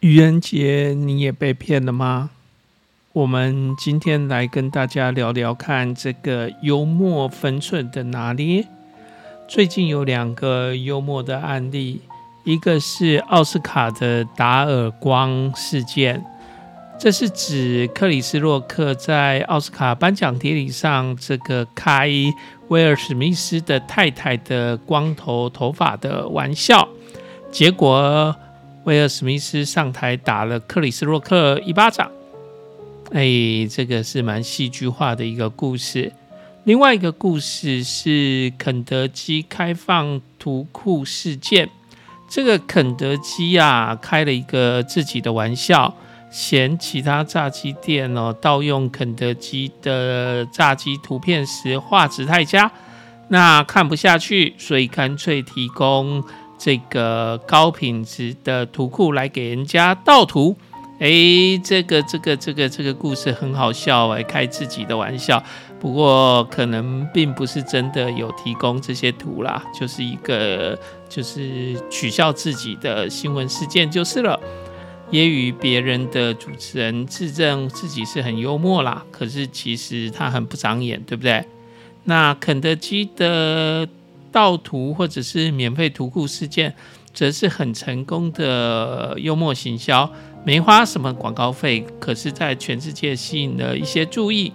愚人节你也被骗了吗？我们今天来跟大家聊聊看这个幽默分寸的拿捏。最近有两个幽默的案例，一个是奥斯卡的打耳光事件，这是指克里斯洛克在奥斯卡颁奖典礼上这个开威尔史密斯的太太的光头头发的玩笑，结果。威尔史密斯上台打了克里斯洛克一巴掌，哎，这个是蛮戏剧化的一个故事。另外一个故事是肯德基开放图库事件。这个肯德基啊，开了一个自己的玩笑，嫌其他炸鸡店哦盗用肯德基的炸鸡图片时画质太佳，那看不下去，所以干脆提供。这个高品质的图库来给人家盗图，哎，这个这个这个这个故事很好笑哎，开自己的玩笑。不过可能并不是真的有提供这些图啦，就是一个就是取笑自己的新闻事件就是了。揶揄别人的主持人自证自己是很幽默啦，可是其实他很不长眼，对不对？那肯德基的。盗图或者是免费图库事件，则是很成功的幽默行销，没花什么广告费，可是在全世界吸引了一些注意。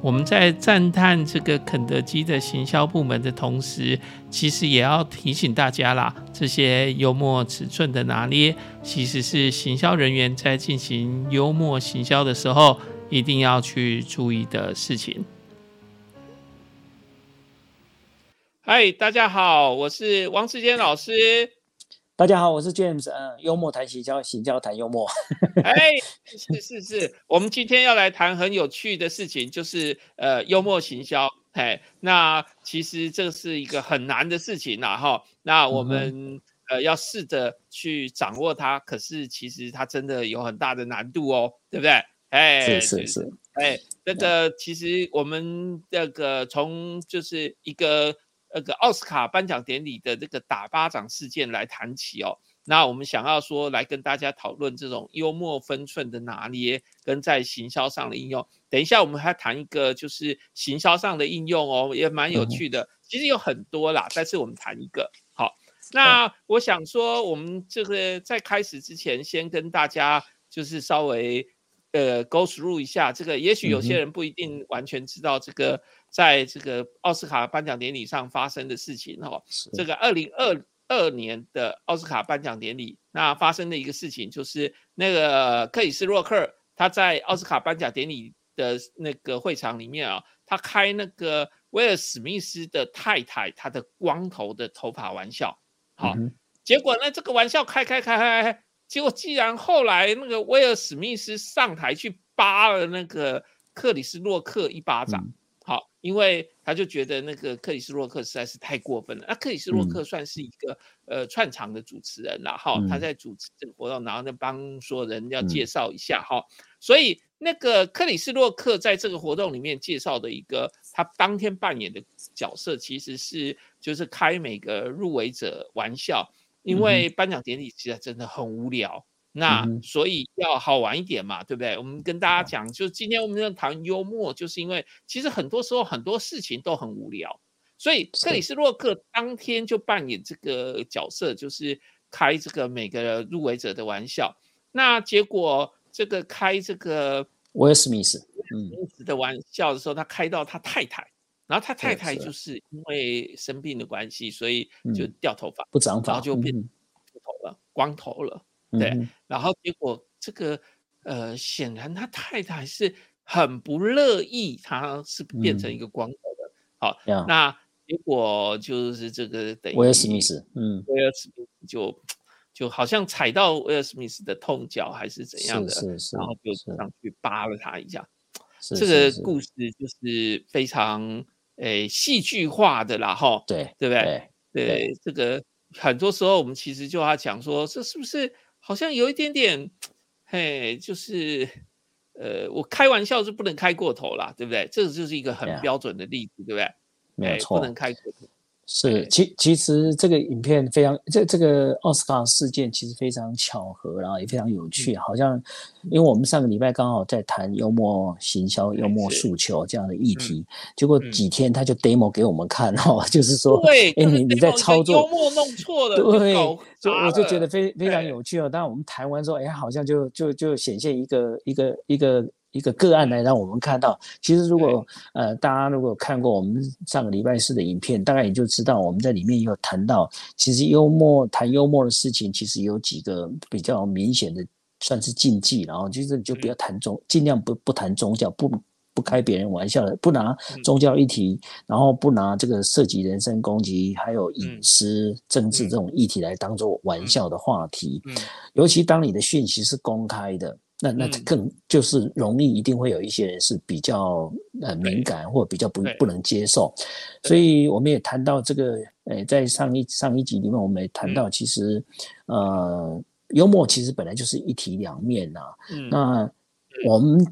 我们在赞叹这个肯德基的行销部门的同时，其实也要提醒大家啦，这些幽默尺寸的拿捏，其实是行销人员在进行幽默行销的时候一定要去注意的事情。嗨，大家好，我是王志坚老师。大家好，我是 James。嗯，幽默谈行销，行销谈幽默。哎，是是是，我们今天要来谈很有趣的事情，就是呃，幽默行销。哎，那其实这是一个很难的事情呐，哈。那我们呃要试着去掌握它，可是其实它真的有很大的难度哦，对不对？哎，是是是。哎，那个其实我们这个从就是一个。那个奥斯卡颁奖典礼的这个打巴掌事件来谈起哦，那我们想要说来跟大家讨论这种幽默分寸的拿捏跟在行销上的应用。等一下我们还谈一个就是行销上的应用哦，也蛮有趣的。其实有很多啦，但是我们谈一个好。那我想说，我们这个在开始之前，先跟大家就是稍微呃 go through 一下这个，也许有些人不一定完全知道这个。在这个奥斯卡颁奖典礼上发生的事情哈，这个二零二二年的奥斯卡颁奖典礼，那发生的一个事情就是那个克里斯洛克他在奥斯卡颁奖典礼的那个会场里面啊，他开那个威尔史密斯的太太他的光头的头发玩笑，好，结果呢这个玩笑开开开开，结果既然后来那个威尔史密斯上台去扒了那个克里斯洛克一巴掌。因为他就觉得那个克里斯洛克实在是太过分了。那克里斯洛克算是一个呃串场的主持人，了哈他在主持这个活动，然后呢帮所有人要介绍一下哈。所以那个克里斯洛克在这个活动里面介绍的一个他当天扮演的角色，其实是就是开每个入围者玩笑，因为颁奖典礼其实真的很无聊。那所以要好玩一点嘛，对不对？我们跟大家讲，就是今天我们要谈幽默，就是因为其实很多时候很多事情都很无聊，所以克里斯洛克当天就扮演这个角色，就是开这个每个入围者的玩笑。那结果这个开这个威尔史密斯嗯的玩笑的时候，他开到他太太，然后他太太就是因为生病的关系，所以就掉头发，不长发，然后就变秃头了，光头了。对，然后结果这个呃，显然他太太是很不乐意，他是变成一个光头的。好，那结果就是这个等于威尔史密斯，嗯，威尔史密斯就就好像踩到威尔史密斯的痛脚还是怎样的，是是，然后就上去扒了他一下。这个故事就是非常诶戏剧化的啦，哈，对对不对？对，这个很多时候我们其实就要讲说，这是不是？好像有一点点，嘿，就是，呃，我开玩笑是不能开过头啦，对不对？这个就是一个很标准的例子，对不对？没错，不能开过头。是，其其实这个影片非常，这这个奥斯卡事件其实非常巧合，然后也非常有趣。好像，因为我们上个礼拜刚好在谈幽默行销、幽默诉求这样的议题，结果几天他就 demo 给我们看哦，就是说，对，哎，你你在操作幽默弄错了，对，就我就觉得非非常有趣哦。当然我们谈完之后，哎，好像就就就显现一个一个一个。一个个案来让我们看到，其实如果呃大家如果看过我们上个礼拜四的影片，大概也就知道我们在里面有谈到，其实幽默谈幽默的事情，其实有几个比较明显的算是禁忌，然后就是你就不要谈宗，尽量不不谈宗教，不不开别人玩笑的，不拿宗教议题，然后不拿这个涉及人身攻击还有隐私、政治这种议题来当做玩笑的话题，尤其当你的讯息是公开的。那那更就是容易，一定会有一些人是比较呃敏感或比较不不能接受，所以我们也谈到这个，呃，在上一上一集里面，我们也谈到，其实呃，幽默其实本来就是一体两面呐。那我们。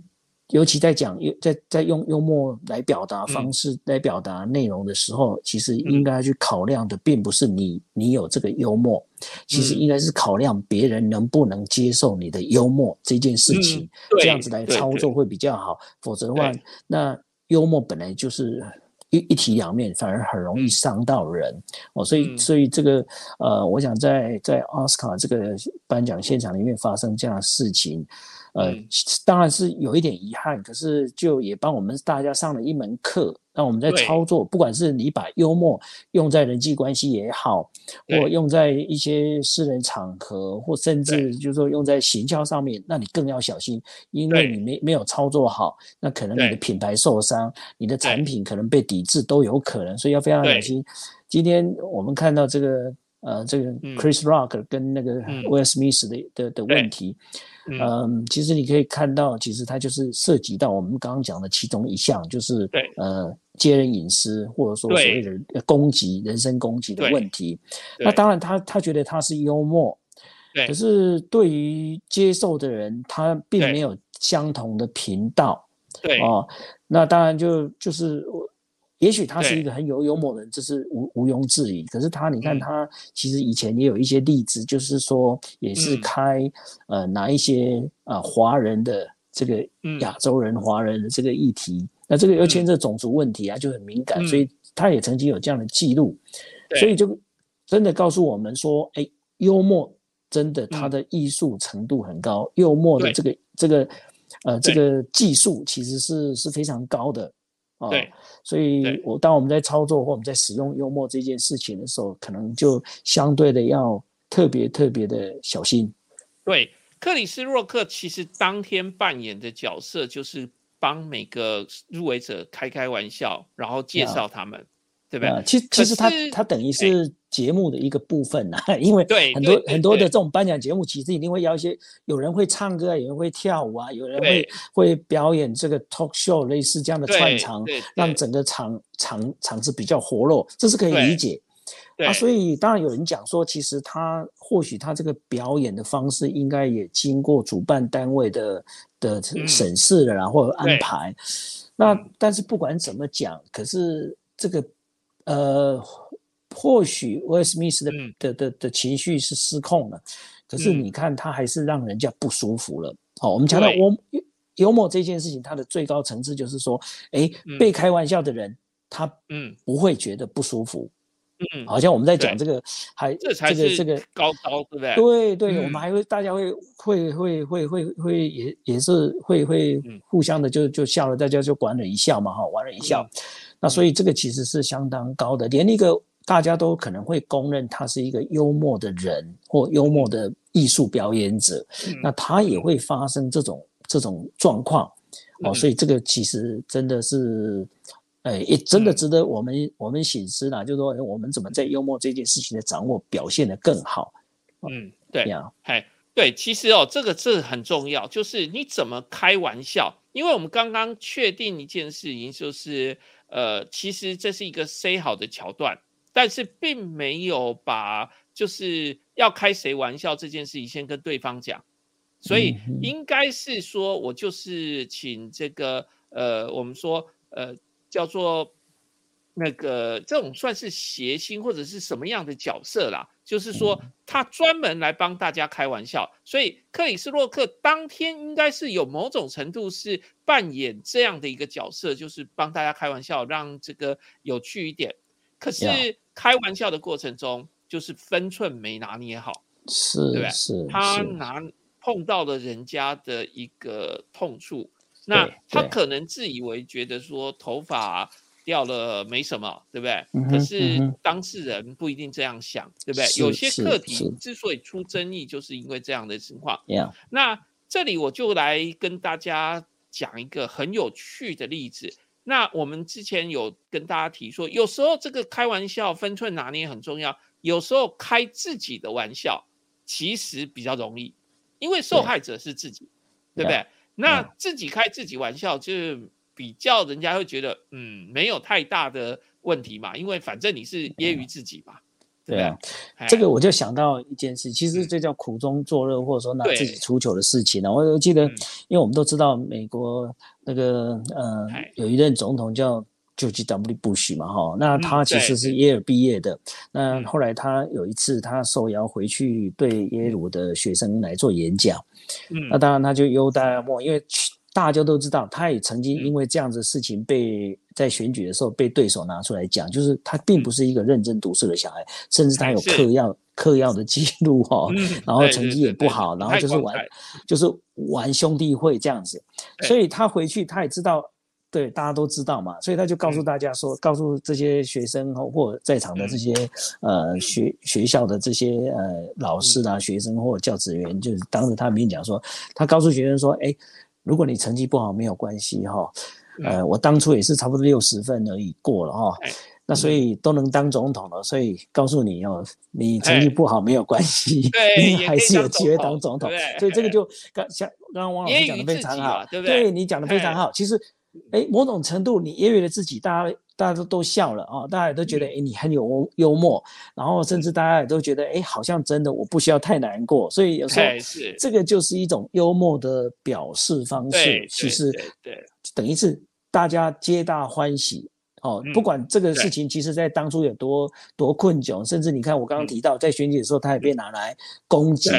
尤其在讲在在用幽默来表达方式来表达内容的时候，其实应该去考量的并不是你你有这个幽默，其实应该是考量别人能不能接受你的幽默这件事情，这样子来操作会比较好。否则的话，那幽默本来就是一一体两面，反而很容易伤到人哦。所以所以这个呃，我想在在奥斯卡这个颁奖现场里面发生这样的事情。呃，当然是有一点遗憾，可是就也帮我们大家上了一门课。那我们在操作，不管是你把幽默用在人际关系也好，或用在一些私人场合，或甚至就是说用在行销上面，那你更要小心，因为你没没有操作好，那可能你的品牌受伤，你的产品可能被抵制都有可能，所以要非常小心。今天我们看到这个呃，这个 Chris Rock 跟那个 Will Smith 的的的问题。嗯，其实你可以看到，其实它就是涉及到我们刚刚讲的其中一项，就是呃，揭人隐私或者说所谓的攻击、人身攻击的问题。那当然，他他觉得他是幽默，可是对于接受的人，他并没有相同的频道。对哦，那当然就就是我。也许他是一个很有幽默的人，这是毋毋庸置疑。可是他，你看他其实以前也有一些例子，就是说也是开呃拿一些啊华人的这个亚洲人华人的这个议题，那这个又牵涉种族问题啊，就很敏感，所以他也曾经有这样的记录，所以就真的告诉我们说，哎，幽默真的他的艺术程度很高，幽默的这个这个呃这个技术其实是是非常高的。对，所以我当我们在操作或我们在使用幽默这件事情的时候，可能就相对的要特别特别的小心。对，克里斯洛克其实当天扮演的角色就是帮每个入围者开开玩笑，然后介绍他们。对不对？其其实他他等于是节目的一个部分呐，因为很多很多的这种颁奖节目，其实一定会邀一些有人会唱歌，有人会跳舞啊，有人会会表演这个 talk show 类似这样的串场，让整个场场场子比较活络，这是可以理解。啊，所以当然有人讲说，其实他或许他这个表演的方式应该也经过主办单位的的审视了，然后安排。那但是不管怎么讲，可是这个。呃，或许威尔史密斯的的的的情绪是失控了，可是你看他还是让人家不舒服了。好，我们讲到幽幽默这件事情，它的最高层次就是说，哎，被开玩笑的人他嗯。不会觉得不舒服，嗯，好像我们在讲这个还这才是这个高招，对不对？对对，我们还会大家会会会会会会也也是会会互相的就就笑了，大家就管了一笑嘛，哈，玩了一笑。那所以这个其实是相当高的，连一个大家都可能会公认他是一个幽默的人或幽默的艺术表演者，那他也会发生这种这种状况哦。所以这个其实真的是，哎，也真的值得我们我们醒思啦，就是说我们怎么在幽默这件事情的掌握表现得更好。嗯，对呀，哎，对，其实哦，这个这很重要，就是你怎么开玩笑，因为我们刚刚确定一件事情，就是。呃，其实这是一个 say 好的桥段，但是并没有把就是要开谁玩笑这件事情先跟对方讲，所以应该是说我就是请这个呃，我们说呃叫做那个这种算是谐星或者是什么样的角色啦？就是说他专门来帮大家开玩笑，所以克里斯洛克当天应该是有某种程度是扮演这样的一个角色，就是帮大家开玩笑，让这个有趣一点。可是开玩笑的过程中，就是分寸没拿捏好，是，对是，他拿碰到了人家的一个痛处，那他可能自以为觉得说头发。掉了没什么，对不对？可是当事人不一定这样想，对不对？有些课题之所以出争议，就是因为这样的情况。那这里我就来跟大家讲一个很有趣的例子。那我们之前有跟大家提说，有时候这个开玩笑分寸拿捏很重要，有时候开自己的玩笑其实比较容易，因为受害者是自己，对不对？那自己开自己玩笑就。比较人家会觉得，嗯，没有太大的问题嘛，因为反正你是揶揄自己嘛，对啊。这个我就想到一件事，其实这叫苦中作乐，或者说拿自己出糗的事情呢。我记得，因为我们都知道美国那个呃有一任总统叫 George W. Bush 嘛，哈，那他其实是耶尔毕业的。那后来他有一次他受邀回去对耶鲁的学生来做演讲，嗯，那当然他就优待莫，因为。大家都知道，他也曾经因为这样子的事情被在选举的时候被对手拿出来讲，就是他并不是一个认真读书的小孩，甚至他有嗑药嗑药的记录哦，然后成绩也不好，然后就是玩就是玩兄弟会这样子，所以他回去他也知道，对大家都知道嘛，所以他就告诉大家说，告诉这些学生或在场的这些呃学学校的这些呃老师啊、学生或教职员，就是当着他面讲说，他告诉学生说，哎。如果你成绩不好没有关系哈，呃，我当初也是差不多六十分而已过了哈，那所以都能当总统了，所以告诉你哦，你成绩不好没有关系，你还是有机会当总统，所以这个就刚像刚刚王老师讲的非常好，对不对？对你讲的非常好，其实，哎，某种程度你揶揄了自己，大家。大家都都笑了啊！大家也都觉得，哎，你很有幽默，然后甚至大家也都觉得，哎，好像真的，我不需要太难过。所以有时候这个就是一种幽默的表示方式。其实对，等于是大家皆大欢喜哦。不管这个事情，其实在当初有多多困窘，甚至你看我刚刚提到，在选举的时候，他也被拿来攻击。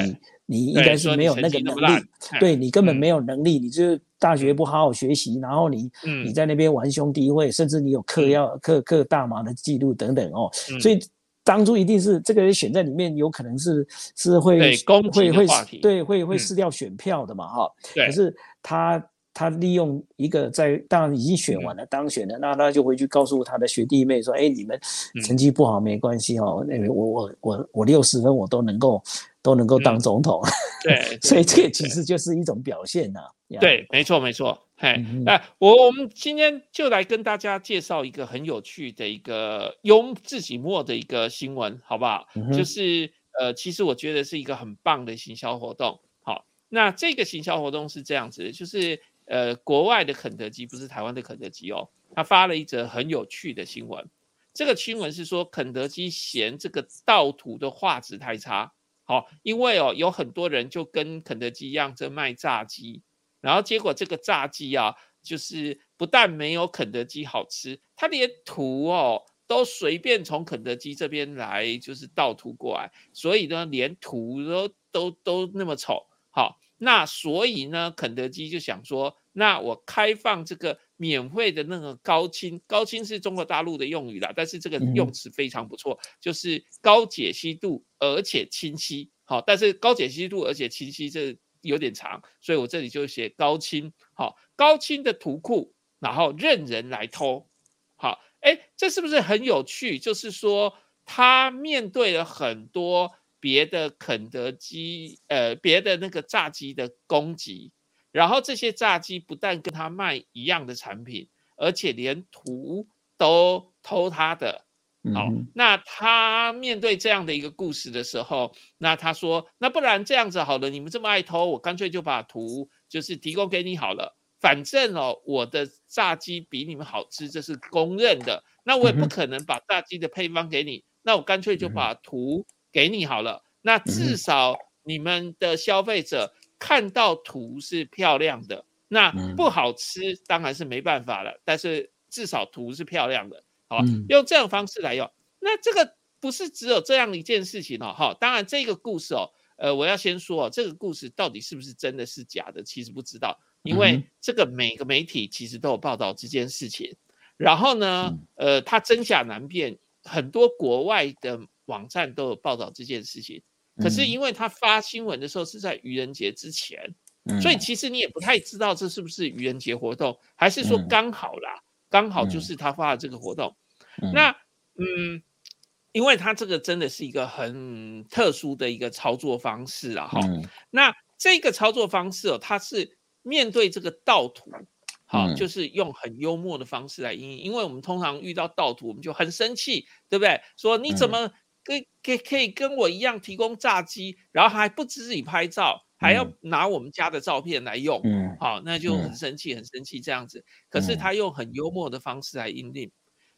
你应该是没有那个能力，对你根本没有能力，你就大学不好好学习，然后你你在那边玩兄弟会，甚至你有嗑药、嗑嗑大麻的记录等等哦，所以当初一定是这个人选在里面，有可能是是会会会对会会失掉选票的嘛哈，可是他。他利用一个在当然已经选完了当选了，那他就回去告诉他的学弟妹说：“哎，你们成绩不好没关系哦，那个我我我我六十分我都能够都能够当总统。”对，所以这个其实就是一种表现呐。对，没错没错。嘿，那我我们今天就来跟大家介绍一个很有趣的一个用自己墨的一个新闻，好不好？就是呃，其实我觉得是一个很棒的行销活动。好，那这个行销活动是这样子，就是。呃，国外的肯德基不是台湾的肯德基哦，他发了一则很有趣的新闻。这个新闻是说，肯德基嫌这个盗图的画质太差，好，因为哦，有很多人就跟肯德基一样在卖炸鸡，然后结果这个炸鸡啊，就是不但没有肯德基好吃，他连图哦都随便从肯德基这边来，就是盗图过来，所以呢，连图都都都那么丑，好。那所以呢，肯德基就想说，那我开放这个免费的那个高清，高清是中国大陆的用语啦，但是这个用词非常不错，就是高解析度而且清晰。好，但是高解析度而且清晰这有点长，所以我这里就写高清。好，高清的图库，然后任人来偷。好，哎，这是不是很有趣？就是说，他面对了很多。别的肯德基，呃，别的那个炸鸡的攻击，然后这些炸鸡不但跟他卖一样的产品，而且连图都偷他的。好，那他面对这样的一个故事的时候，那他说，那不然这样子好了，你们这么爱偷，我干脆就把图就是提供给你好了，反正哦，我的炸鸡比你们好吃，这是公认的。那我也不可能把炸鸡的配方给你，那我干脆就把图。给你好了，那至少你们的消费者看到图是漂亮的，那不好吃当然是没办法了。但是至少图是漂亮的，好，用这样方式来用。那这个不是只有这样一件事情哦，哈，当然这个故事哦，呃，我要先说哦，这个故事到底是不是真的是假的，其实不知道，因为这个每个媒体其实都有报道这件事情，然后呢，呃，它真假难辨，很多国外的网站都有报道这件事情，可是因为他发新闻的时候是在愚人节之前，所以其实你也不太知道这是不是愚人节活动，还是说刚好啦，刚好就是他发的这个活动，那嗯。因为他这个真的是一个很特殊的一个操作方式啊，哈。那这个操作方式哦，它是面对这个盗图，好，就是用很幽默的方式来应因为我们通常遇到盗图，我们就很生气，对不对？说你怎么跟可可以跟我一样提供炸鸡，然后还不自己拍照，还要拿我们家的照片来用，嗯，好，那就很生气，很生气这样子。可是他用很幽默的方式来应对，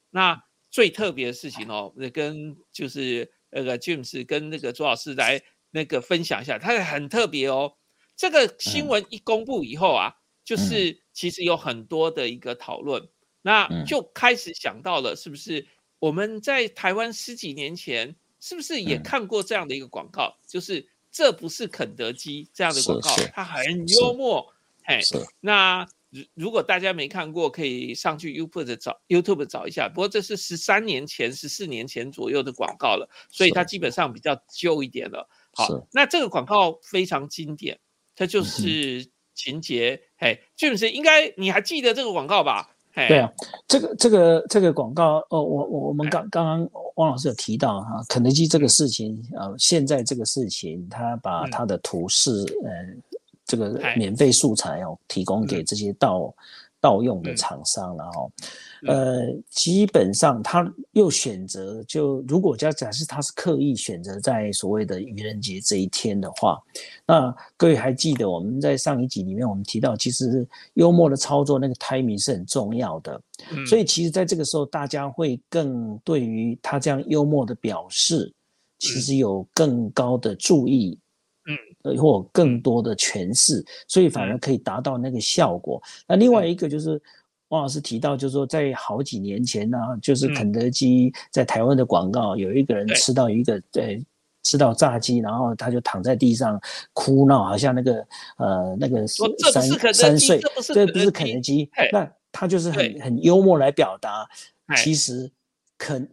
那。最特别的事情哦，跟就是那个 James 跟那个朱老师来那个分享一下，他很特别哦。这个新闻一公布以后啊，就是其实有很多的一个讨论，那就开始想到了，是不是我们在台湾十几年前是不是也看过这样的一个广告？就是这不是肯德基这样的广告，它很幽默，嘿，那。如如果大家没看过，可以上去 YouTube 找 YouTube 找一下。不过这是十三年前、十四年前左右的广告了，所以它基本上比较旧一点了。好，那这个广告非常经典，它就是情节。嘿，基本是应该你还记得这个广告吧？对啊，这个这个这个广告，哦，我我我们刚刚刚汪老师有提到哈，肯德基这个事情啊，现在这个事情，他把他的图示，嗯。这个免费素材哦，提供给这些盗盗用的厂商了哈，呃，基本上他又选择就如果假假设他是刻意选择在所谓的愚人节这一天的话，那各位还记得我们在上一集里面我们提到，其实幽默的操作那个 timing 是很重要的，所以其实在这个时候大家会更对于他这样幽默的表示，其实有更高的注意。嗯，或更多的诠释，所以反而可以达到那个效果。那另外一个就是汪老师提到，就是说在好几年前呢，就是肯德基在台湾的广告，有一个人吃到一个对吃到炸鸡，然后他就躺在地上哭闹，好像那个呃那个三三岁，这不是肯德基，那他就是很很幽默来表达，其实肯。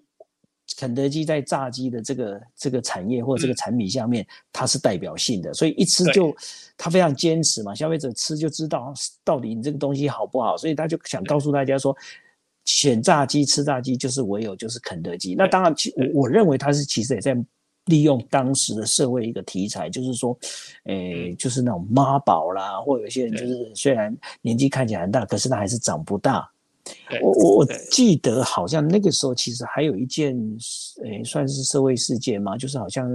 肯德基在炸鸡的这个这个产业或者这个产品下面，它是代表性的，所以一吃就他非常坚持嘛，消费者吃就知道到底你这个东西好不好，所以他就想告诉大家说，选炸鸡吃炸鸡就是唯有就是肯德基。那当然，其我我认为他是其实也在利用当时的社会一个题材，就是说，诶，就是那种妈宝啦，或有些人就是虽然年纪看起来很大，可是他还是长不大。我我我记得好像那个时候其实还有一件，诶，算是社会事件嘛，就是好像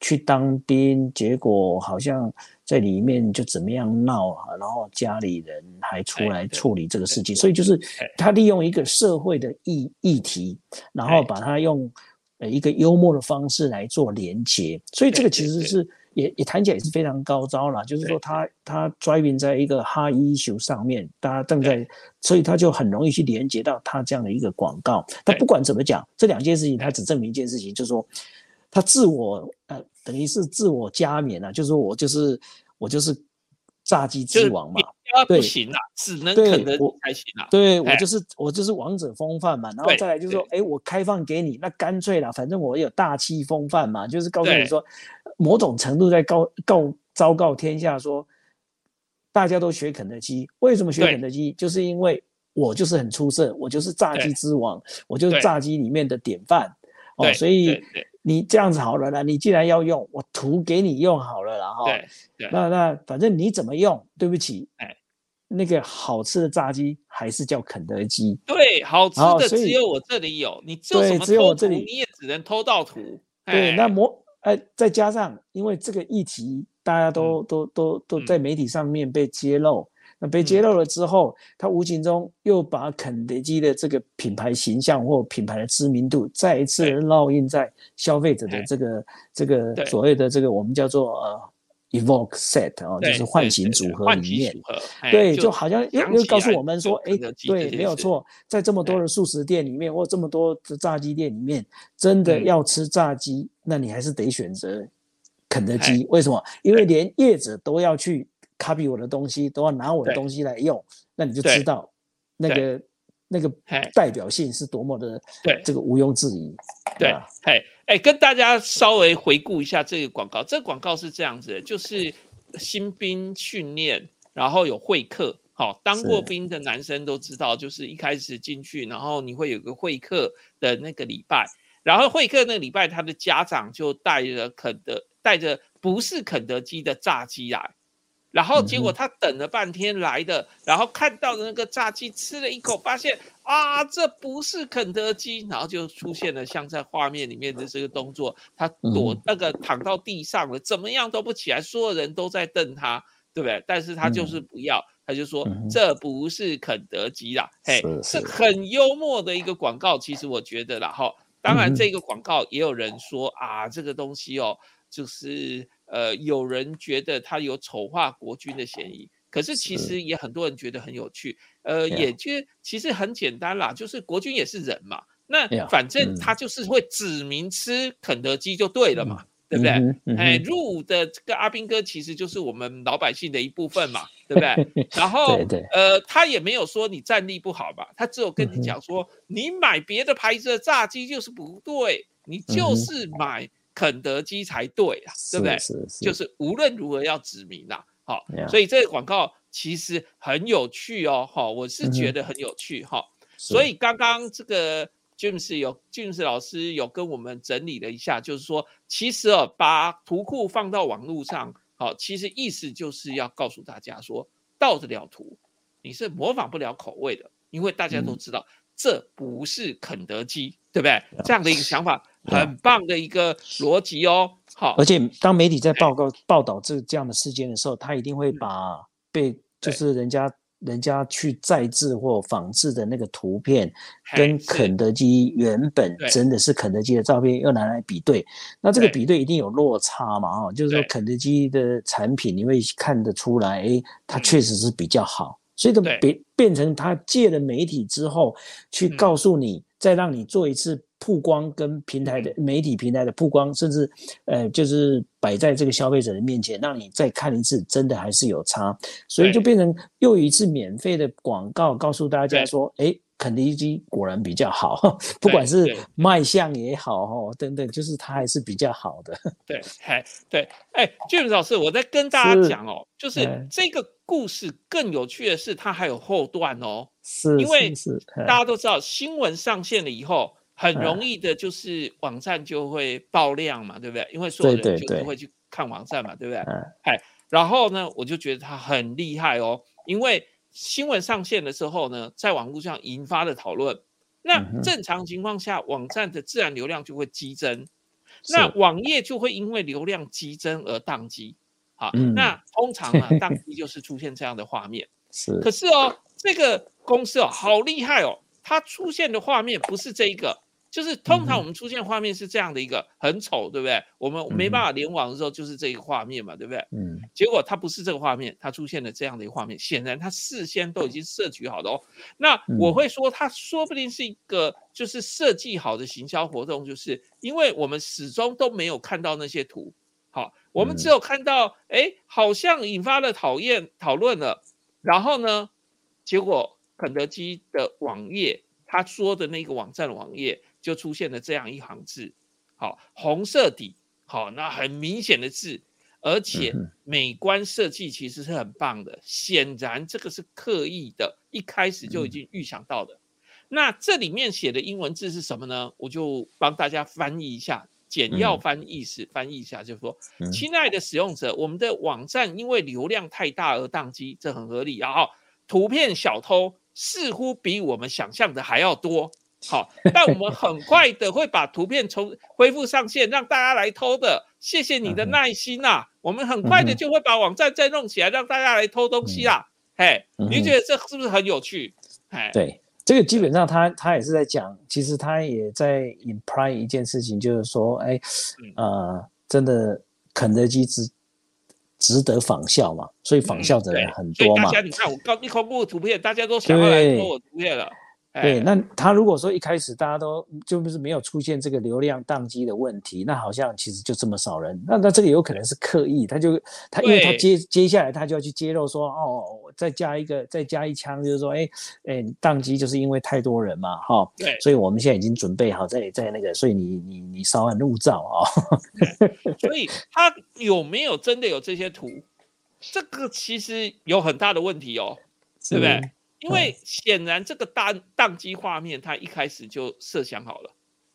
去当兵，结果好像在里面就怎么样闹啊，然后家里人还出来处理这个事情，所以就是他利用一个社会的议议题，然后把它用呃一个幽默的方式来做连接，所以这个其实是。也也谈起来也是非常高招了，就是说他他 driving 在一个哈伊秀上面，大家正在，所以他就很容易去连接到他这样的一个广告。但不管怎么讲，这两件事情他只证明一件事情，就是说他自我呃等于是自我加冕了，就是说我就是我就是炸鸡之王嘛。不行啊，只能肯德基才行啊。对我就是我就是王者风范嘛，然后再来就是说，哎，我开放给你，那干脆啦，反正我有大气风范嘛，就是告诉你说，某种程度在告告昭告天下说，大家都学肯德基，为什么学肯德基？就是因为我就是很出色，我就是炸鸡之王，我就是炸鸡里面的典范哦，所以。你这样子好了啦，你既然要用，我图给你用好了啦哈。对，那那反正你怎么用，对不起，哎，那个好吃的炸鸡还是叫肯德基。对，好吃的只有我这里有，你做什么偷图你也只能偷到图。对，那模哎，再加上因为这个议题，大家都都都都在媒体上面被揭露。那被揭露了之后，他无形中又把肯德基的这个品牌形象或品牌的知名度再一次烙印在消费者的这个这个所谓的这个我们叫做呃 evoke set 哦，就是唤醒组合里面，对，就好像又又告诉我们说，哎，对，没有错，在这么多的。素食店里面，或这么多的炸鸡店里面，真的要吃炸鸡，那你还是得选择肯德基。为什么？因为连业者都要去 copy 我的东西，都要拿我的东西来用，那你就知道那个那个代表性是多么的，对，这个毋庸置疑。对，嘿。哎，跟大家稍微回顾一下这个广告。这个广告是这样子，就是新兵训练，然后有会客。好，当过兵的男生都知道，就是一开始进去，然后你会有个会客的那个礼拜，然后会客那个礼拜，他的家长就带着肯德，带着不是肯德基的炸鸡来。然后结果他等了半天来的，然后看到的那个炸鸡吃了一口，发现啊，这不是肯德基，然后就出现了像在画面里面的这个动作，他躲那个躺到地上了，怎么样都不起来，所有人都在瞪他，对不对？但是他就是不要，他就说这不是肯德基啦，嘿，是很幽默的一个广告。其实我觉得啦，哈，当然这个广告也有人说啊，这个东西哦，就是。呃，有人觉得他有丑化国军的嫌疑，可是其实也很多人觉得很有趣。呃，也就其实很简单啦，就是国军也是人嘛，那反正他就是会指名吃肯德基就对了嘛，对不对？哎，入伍的这个阿兵哥其实就是我们老百姓的一部分嘛，对不对？然后，呃，他也没有说你战力不好吧，他只有跟你讲说，你买别的牌子的炸鸡就是不对，你就是买。肯德基才对啊，对不对？就是无论如何要指明啦，好，所以这个广告其实很有趣哦，哈，我是觉得很有趣哈。所以刚刚这个 James 有 James 老师有跟我们整理了一下，就是说，其实哦，把图库放到网络上，好，其实意思就是要告诉大家说，盗得了图，你是模仿不了口味的，因为大家都知道这不是肯德基，对不对？这样的一个想法。很棒的一个逻辑哦，好，而且当媒体在报告报道这这样的事件的时候，他一定会把被就是人家人家去再制或仿制的那个图片，跟肯德基原本真的是肯德基的照片又拿来比对，那这个比对一定有落差嘛，哈，就是说肯德基的产品你会看得出来，哎，它确实是比较好，所以都变变成他借了媒体之后去告诉你，再让你做一次。曝光跟平台的媒体平台的曝光，甚至，呃，就是摆在这个消费者的面前，让你再看一次，真的还是有差，所以就变成又一次免费的广告，告诉大家说，哎，肯德基果然比较好，不管是卖相也好，哈，等等，就是它还是比较好的。对，哎，对，哎，俊老师，我在跟大家讲哦，就是这个故事更有趣的是，它还有后段哦，是，因为大家都知道新闻上线了以后。很容易的，就是网站就会爆量嘛，对不对？因为所有人就会去看网站嘛，对不对？哎，然后呢，我就觉得他很厉害哦，因为新闻上线的时候呢，在网络上引发的讨论，那正常情况下，网站的自然流量就会激增，那网页就会因为流量激增而宕机。好，那通常呢，宕机就是出现这样的画面。是，可是哦，这个公司哦，好厉害哦，它出现的画面不是这一个。就是通常我们出现画面是这样的一个很丑，对不对？我们没办法联网的时候就是这个画面嘛，对不对？嗯。结果它不是这个画面，它出现了这样的一个画面，显然它事先都已经设局好的哦。那我会说，它说不定是一个就是设计好的行销活动，就是因为我们始终都没有看到那些图，好，我们只有看到哎，好像引发了讨厌讨论了，然后呢，结果肯德基的网页他说的那个网站网页。就出现了这样一行字，好，红色底，好，那很明显的字，而且美观设计其实是很棒的，显然这个是刻意的，一开始就已经预想到的。那这里面写的英文字是什么呢？我就帮大家翻译一下，简要翻译是翻译一下，就是说，亲爱的使用者，我们的网站因为流量太大而宕机，这很合理。然后，图片小偷似乎比我们想象的还要多。好，但我们很快的会把图片重恢复上线，让大家来偷的。谢谢你的耐心呐，我们很快的就会把网站再弄起来，让大家来偷东西啦。嘿，你觉得这是不是很有趣？哎，对，这个基本上他他也是在讲，其实他也在 imply 一件事情，就是说，哎，呃，真的肯德基值值得仿效嘛，所以仿效的人很多嘛。大家你看我刚一公布图片，大家都想要来偷我图片了。对，那他如果说一开始大家都就不是没有出现这个流量宕机的问题，那好像其实就这么少人，那那这个有可能是刻意，他就他因为他接接下来他就要去揭露说，哦，再加一个再加一枪，就是说，哎哎，宕机就是因为太多人嘛，哈，对，所以我们现在已经准备好在在那个，所以你你你稍安勿躁啊。所以他有没有真的有这些图？这个其实有很大的问题哦，对不对？因为显然这个宕宕机画面，他一开始就设想好了，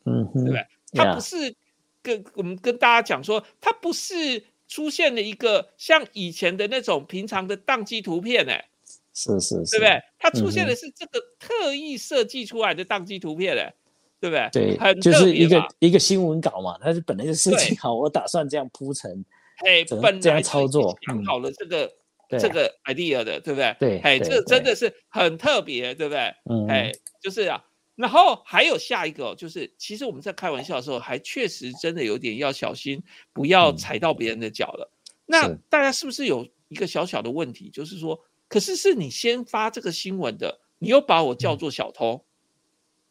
嗯，对不对？他不是跟我们跟大家讲说，他不是出现了一个像以前的那种平常的宕机图片，哎，是是，对不对？他出现的是这个特意设计出来的宕机图片，哎，对不对？对，很就是一个一个新闻稿嘛，它是本来就设计好，我打算这样铺陈，哎，本这样操作，想好了这个。这个 idea 的，对不对？对，哎，这真的是很特别，对不对？嗯，哎，就是啊，然后还有下一个，就是其实我们在开玩笑的时候，还确实真的有点要小心，不要踩到别人的脚了。那大家是不是有一个小小的问题，就是说，可是是你先发这个新闻的，你又把我叫做小偷，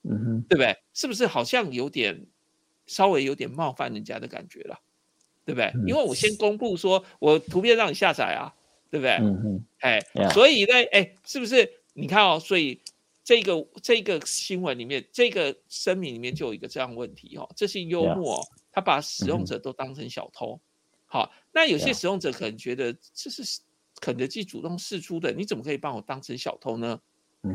嗯哼，对不对？是不是好像有点稍微有点冒犯人家的感觉了，对不对？因为我先公布说我图片让你下载啊。对不对？嗯嗯，哎，所以呢，哎，是不是？你看哦，所以这个这个新闻里面，这个声明里面就有一个这样问题哦，这是幽默，他把使用者都当成小偷。好，那有些使用者可能觉得这是肯德基主动试出的，你怎么可以把我当成小偷呢？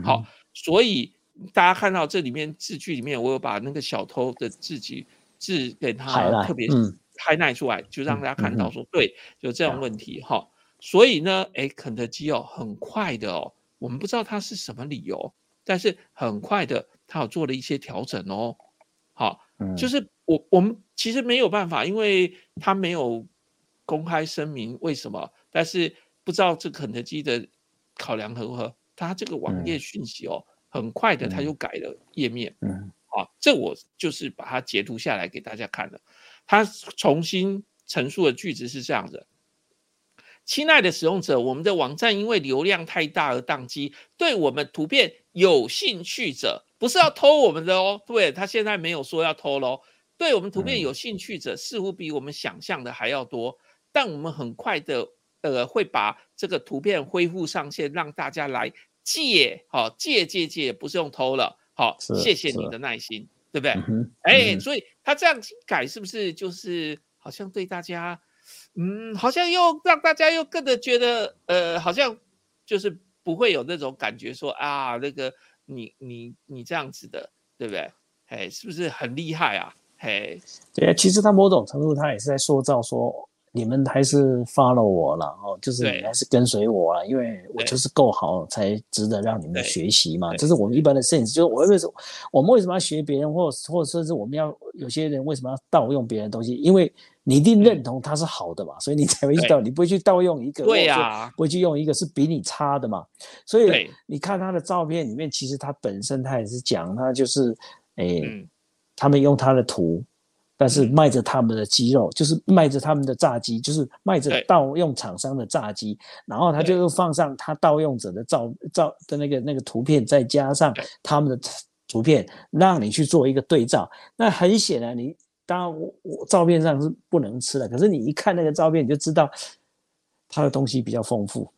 好，所以大家看到这里面字句里面，我有把那个小偷的字句字给他特别 highlight 出来，就让大家看到说，对，有这样问题哈。所以呢，哎，肯德基哦，很快的哦，我们不知道它是什么理由，但是很快的，它有做了一些调整哦。好，就是我我们其实没有办法，因为它没有公开声明为什么，但是不知道这肯德基的考量如何，它这个网页讯息哦，很快的它就改了页面。嗯，好，这我就是把它截图下来给大家看了，它重新陈述的句子是这样的。亲爱的使用者，我们的网站因为流量太大而宕机。对我们图片有兴趣者，不是要偷我们的哦。对他现在没有说要偷喽。对我们图片有兴趣者，似乎比我们想象的还要多。但我们很快的，呃，会把这个图片恢复上线，让大家来借。好，借借借，不是用偷了。好，谢谢你的耐心，对不对？哎，所以他这样改，是不是就是好像对大家？嗯，好像又让大家又更的觉得，呃，好像就是不会有那种感觉，说啊，那个你你你这样子的，对不对？哎，是不是很厉害啊？嘿，对啊，其实他某种程度他也是在塑造说。你们还是 follow 我了哦，就是你还是跟随我啊，因为我就是够好，才值得让你们学习嘛。这是我们一般的 sense，就是我为什么我们为什么要学别人，或或者说是我们要有些人为什么要盗用别人的东西？因为你一定认同它是好的嘛，所以你才会去盗，你不会去盗用一个，对呀，不会去用一个是比你差的嘛。所以你看他的照片里面，其实他本身他也是讲，他就是哎，他们用他的图。但是卖着他们的鸡肉，就是卖着他们的炸鸡，就是卖着盗用厂商的炸鸡，然后他就又放上他盗用者的照照的那个那个图片，再加上他们的图片，让你去做一个对照。那很显然，你当然我我照片上是不能吃的，可是你一看那个照片，你就知道它的东西比较丰富，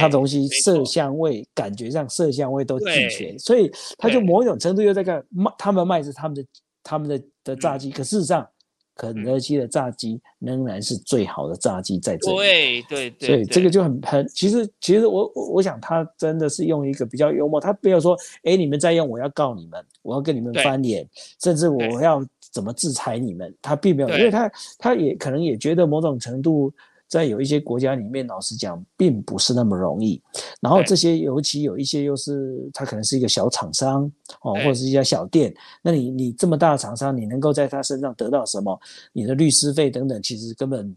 他东西色香味感觉上色香味都俱全，所以它就某种程度又在干卖他们卖是他们的。他们的的炸鸡，可事实上，肯德基的炸鸡仍然是最好的炸鸡在这里。对。对对，所以这个就很很，其实其实我我我想他真的是用一个比较幽默，他没有说，哎，你们在用，我要告你们，我要跟你们翻脸，甚至我要怎么制裁你们，他并没有，因为他他也可能也觉得某种程度。在有一些国家里面，老实讲，并不是那么容易。然后这些，尤其有一些又是他可能是一个小厂商哦，或者是一家小店。那你你这么大的厂商，你能够在他身上得到什么？你的律师费等等，其实根本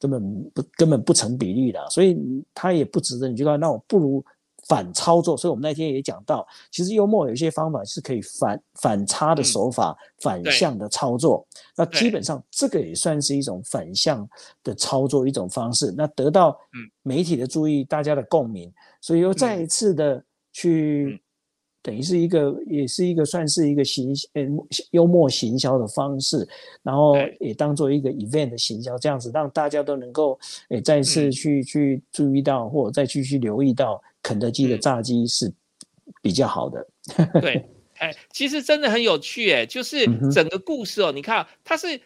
根本不根本不成比例的。所以他也不值得你去看。那我不如反操作。所以我们那天也讲到，其实幽默有一些方法是可以反反差的手法、反向的操作。那基本上这个也算是一种反向的操作一种方式。那得到媒体的注意，大家的共鸣，所以又再一次的去。等于是一个，也是一个算是一个行，呃，幽默行销的方式，然后也当做一个 event 的行销，这样子让大家都能够，诶，再次去去注意到，或者再继续留意到肯德基的炸鸡是比较好的。对，哎，其实真的很有趣，哎，就是整个故事哦，你看，它是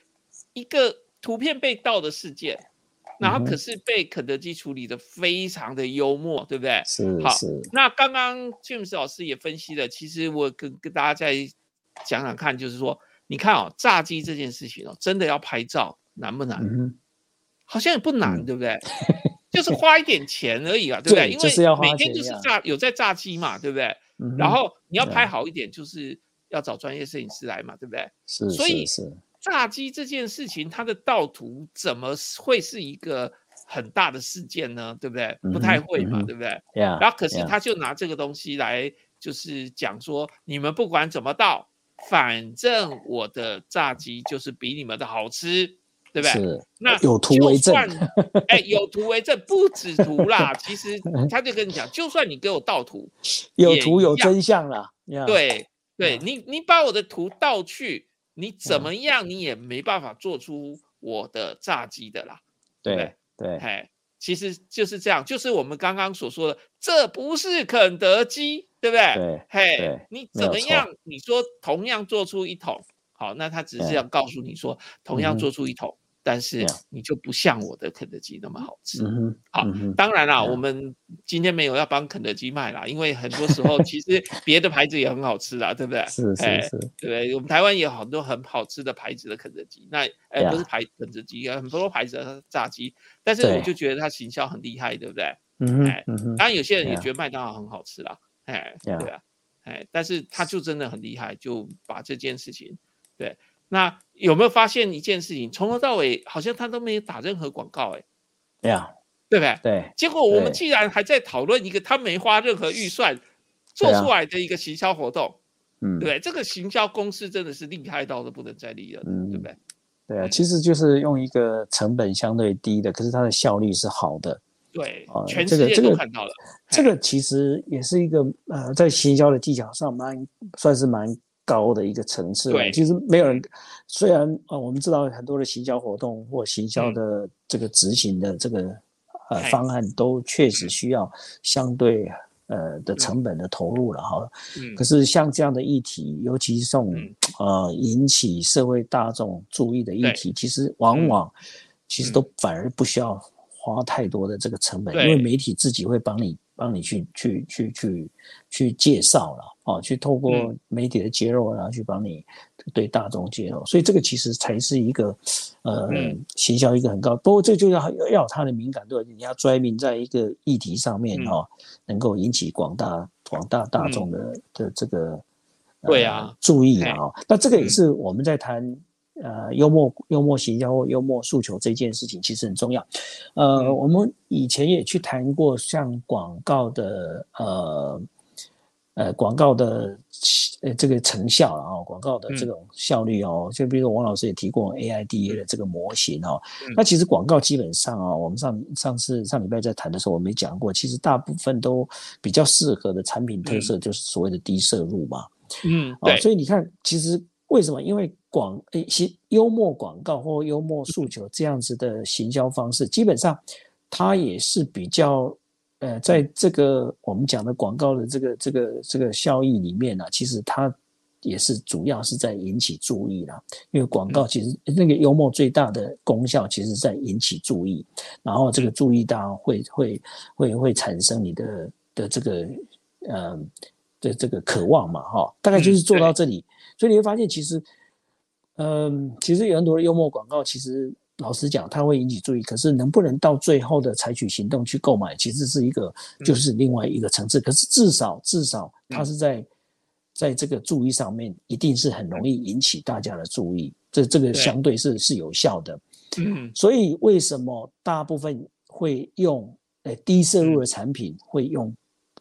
一个图片被盗的事件。然后可是被肯德基处理的非常的幽默，对不对？是好。那刚刚 James 老师也分析了，其实我跟跟大家再讲讲看，就是说，你看哦，炸鸡这件事情哦，真的要拍照难不难？好像也不难，对不对？就是花一点钱而已啊，对不对？因为每天就是炸有在炸鸡嘛，对不对？然后你要拍好一点，就是要找专业摄影师来嘛，对不对？是，所以是。炸鸡这件事情，它的盗图怎么会是一个很大的事件呢？对不对？不太会嘛，对不对？然后可是他就拿这个东西来，就是讲说，你们不管怎么盗，反正我的炸鸡就是比你们的好吃，对不对？是。那有图为证。哎，有图为证，不止图啦。其实 他就跟你讲，就算你给我盗图，有图有真相啦。对，对你，你把我的图盗去。你怎么样，你也没办法做出我的炸鸡的啦，对对，嘿，其实就是这样，就是我们刚刚所说的，这不是肯德基，对不对？对，嘿，你怎么样？你说同样做出一桶，好，那他只是要告诉你说，同样做出一桶。但是你就不像我的肯德基那么好吃。好，当然啦，我们今天没有要帮肯德基卖啦，因为很多时候其实别的牌子也很好吃啦，对不对？是是是，对我们台湾也有很多很好吃的牌子的肯德基。那哎，不是牌肯德基，很多牌子的炸鸡。但是我就觉得它行销很厉害，对不对？嗯哎，当然有些人也觉得麦当劳很好吃啦。哎，对啊，哎，但是他就真的很厉害，就把这件事情对。那有没有发现一件事情？从头到尾好像他都没有打任何广告，哎，对呀，对不对？对。结果我们既然还在讨论一个他没花任何预算做出来的一个行销活动，嗯，对不对，这个行销公司真的是厉害到的不能再厉了，嗯，对不对？对啊，其实就是用一个成本相对低的，可是它的效率是好的，对，全世界都看到了。这个其实也是一个呃，在行销的技巧上蛮算是蛮。高的一个层次，对，其实没有人。虽然啊，我们知道很多的行销活动或行销的这个执行的这个呃方案，都确实需要相对呃的成本的投入了哈。嗯。可是像这样的议题，尤其是这种呃引起社会大众注意的议题，其实往往其实都反而不需要花太多的这个成本，因为媒体自己会帮你。帮你去去去去去介绍了哦，去透过媒体的揭露，然后去帮你对大众揭露，所以这个其实才是一个呃行销一个很高。不过这就要要有它的敏感度，你要专命在一个议题上面哈，能够引起广大广大大众的的这个对啊注意啊。那这个也是我们在谈。呃，幽默、幽默行销或幽默诉求这件事情其实很重要。呃，我们以前也去谈过像广告的呃呃广告的呃这个成效啊，广告的这种效率哦。就比如说王老师也提过 AIDA 的这个模型哦。那其实广告基本上啊，我们上上次上礼拜在谈的时候，我没讲过，其实大部分都比较适合的产品特色就是所谓的低摄入嘛。嗯，对。所以你看，其实。为什么？因为广诶，行幽默广告或幽默诉求这样子的行销方式，基本上它也是比较呃，在这个我们讲的广告的这个这个这个效益里面呢，其实它也是主要是在引起注意啦。因为广告其实那个幽默最大的功效，其实在引起注意，然后这个注意到会会会会产生你的的这个呃的这个渴望嘛，哈，大概就是做到这里。所以你会发现，其实，嗯，其实有很多的幽默广告，其实老实讲，它会引起注意。可是能不能到最后的采取行动去购买，其实是一个就是另外一个层次。可是至少至少，它是在在这个注意上面，一定是很容易引起大家的注意。这这个相对是是有效的。嗯，所以为什么大部分会用诶低摄入的产品会用？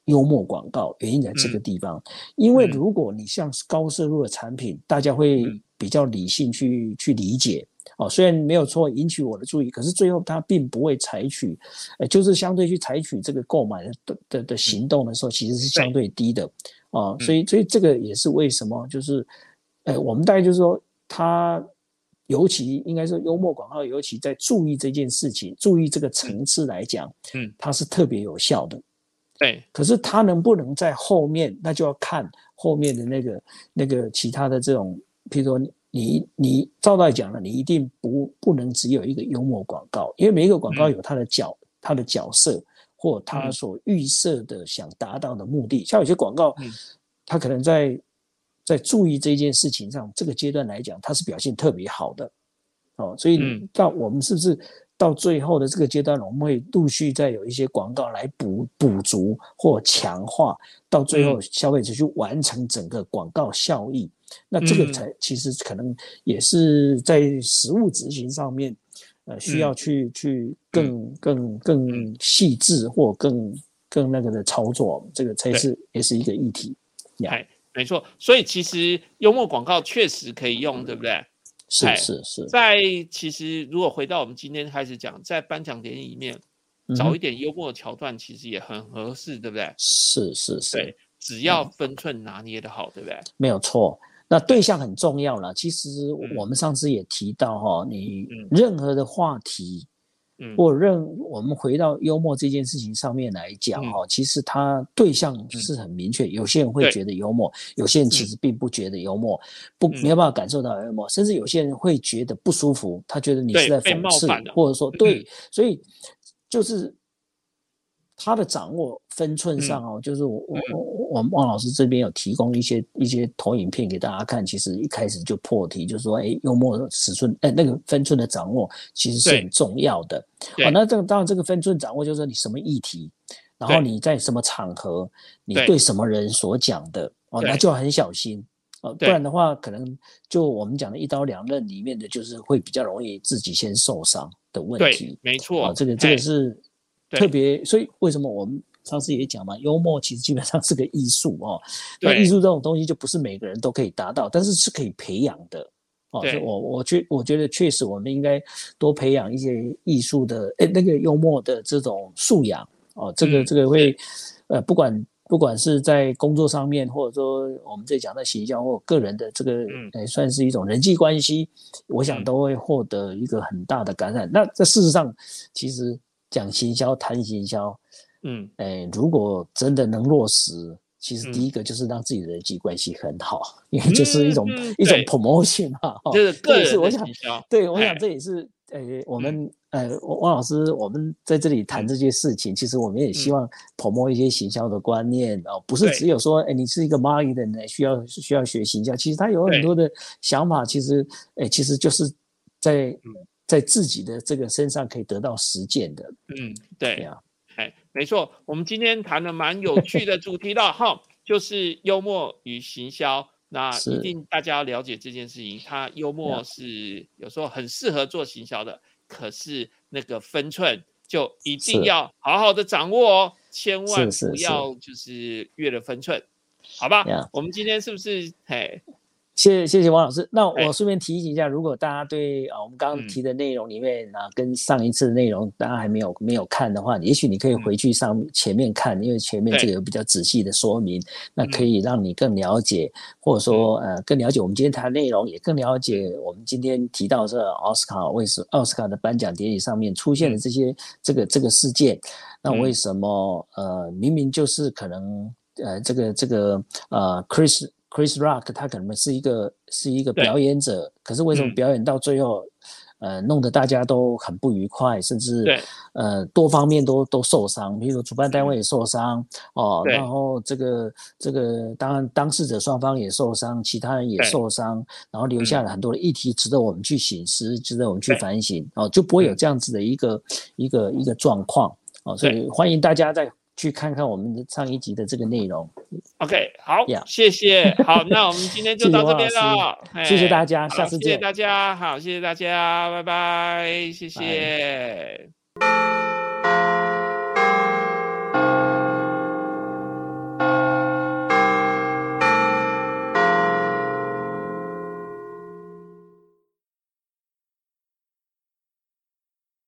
幽默广告，原因在这个地方。因为如果你像高摄入的产品，大家会比较理性去去理解哦。虽然没有错引起我的注意，可是最后他并不会采取，呃，就是相对去采取这个购买的的的行动的时候，其实是相对低的啊。所以，所以这个也是为什么，就是，呃，我们大概就是说，他尤其应该说幽默广告，尤其在注意这件事情，注意这个层次来讲，嗯，它是特别有效的。对，可是他能不能在后面，那就要看后面的那个那个其他的这种，譬如说你你照来讲了，你一定不不能只有一个幽默广告，因为每一个广告有它的角它的角色或它所预设的想达到的目的，像有些广告，它可能在在注意这件事情上，这个阶段来讲，它是表现特别好的，哦，所以到我们是不是？到最后的这个阶段，我们会陆续再有一些广告来补补足或强化，到最后消费者去完成整个广告效益。那这个才其实可能也是在实物执行上面，呃，需要去去更更更细致或更更那个的操作，这个才是也是一个议题。哎，没错。所以其实幽默广告确实可以用，对不对？是是是，在其实如果回到我们今天开始讲，在颁奖典礼里面找一点幽默的桥段，其实也很合适，对不对？是是是，对，只要分寸拿捏的好，对不对？没有错，那对象很重要了。其实我们上次也提到哈，你任何的话题。或任我们回到幽默这件事情上面来讲哈，其实它对象是很明确。有些人会觉得幽默，有些人其实并不觉得幽默，不没有办法感受到幽默，甚至有些人会觉得不舒服，他觉得你是在讽刺，或者说对，所以就是。他的掌握分寸上哦，就是我我我我们汪老师这边有提供一些一些投影片给大家看，其实一开始就破题，就是说，哎，幽默尺寸，哎，那个分寸的掌握其实是很重要的。好，那这个当然这个分寸掌握就是说你什么议题，然后你在什么场合，你对什么人所讲的哦，那就很小心哦，不然的话，可能就我们讲的一刀两刃里面的就是会比较容易自己先受伤的问题。没错，这个这个是。特别，所以为什么我们上次也讲嘛，幽默其实基本上 是个艺术哦。那艺术这种东西就不是每个人都可以达到，但是是可以培养的哦。所以我我觉我觉得确实我们应该多培养一些艺术的诶那个幽默的这种素养哦。这个这个会呃不管不管是在工作上面，或者说我们在讲的形象或个人的这个诶算是一种人际关系，我想都会获得一个很大的感染。那这事实上其实。讲行销，谈行销，嗯，哎，如果真的能落实，其实第一个就是让自己的人际关系很好，因为就是一种一种 promotion 嘛，就是个人我想，对，我想这也是，呃，我们，呃，汪老师，我们在这里谈这些事情，其实我们也希望 promote 一些行销的观念哦，不是只有说，哎，你是一个 marketing 需要需要学行销，其实他有很多的想法，其实，哎，其实就是在。在自己的这个身上可以得到实践的，嗯，对呀，哎，没错，我们今天谈的蛮有趣的主题了哈，就是幽默与行销，那一定大家要了解这件事情，他幽默是有时候很适合做行销的，可是那个分寸就一定要好好的掌握哦，千万不要就是越了分寸，好吧？我们今天是不是嘿？谢谢谢谢王老师。那我顺便提醒一下，如果大家对啊我们刚刚提的内容里面啊，跟上一次的内容大家还没有没有看的话，也许你可以回去上前面看，因为前面这个有比较仔细的说明，那可以让你更了解，或者说呃更了解我们今天谈的内容，也更了解我们今天提到这奥斯卡为什奥斯卡的颁奖典礼上面出现的这些这个这个事件，那为什么呃明明就是可能呃这个这个呃 Chris。Chris Rock 他可能是一个是一个表演者，可是为什么表演到最后，呃，弄得大家都很不愉快，甚至呃多方面都都受伤，比如主办单位也受伤哦，然后这个这个当然当事者双方也受伤，其他人也受伤，然后留下了很多的议题，值得我们去醒思，值得我们去反省哦，就不会有这样子的一个一个一个状况哦，所以欢迎大家在。去看看我们的上一集的这个内容。OK，好，谢谢。好，那我们今天就到这边了。谢谢大家，下次见。谢谢大家，好，谢谢大家，拜拜，谢谢。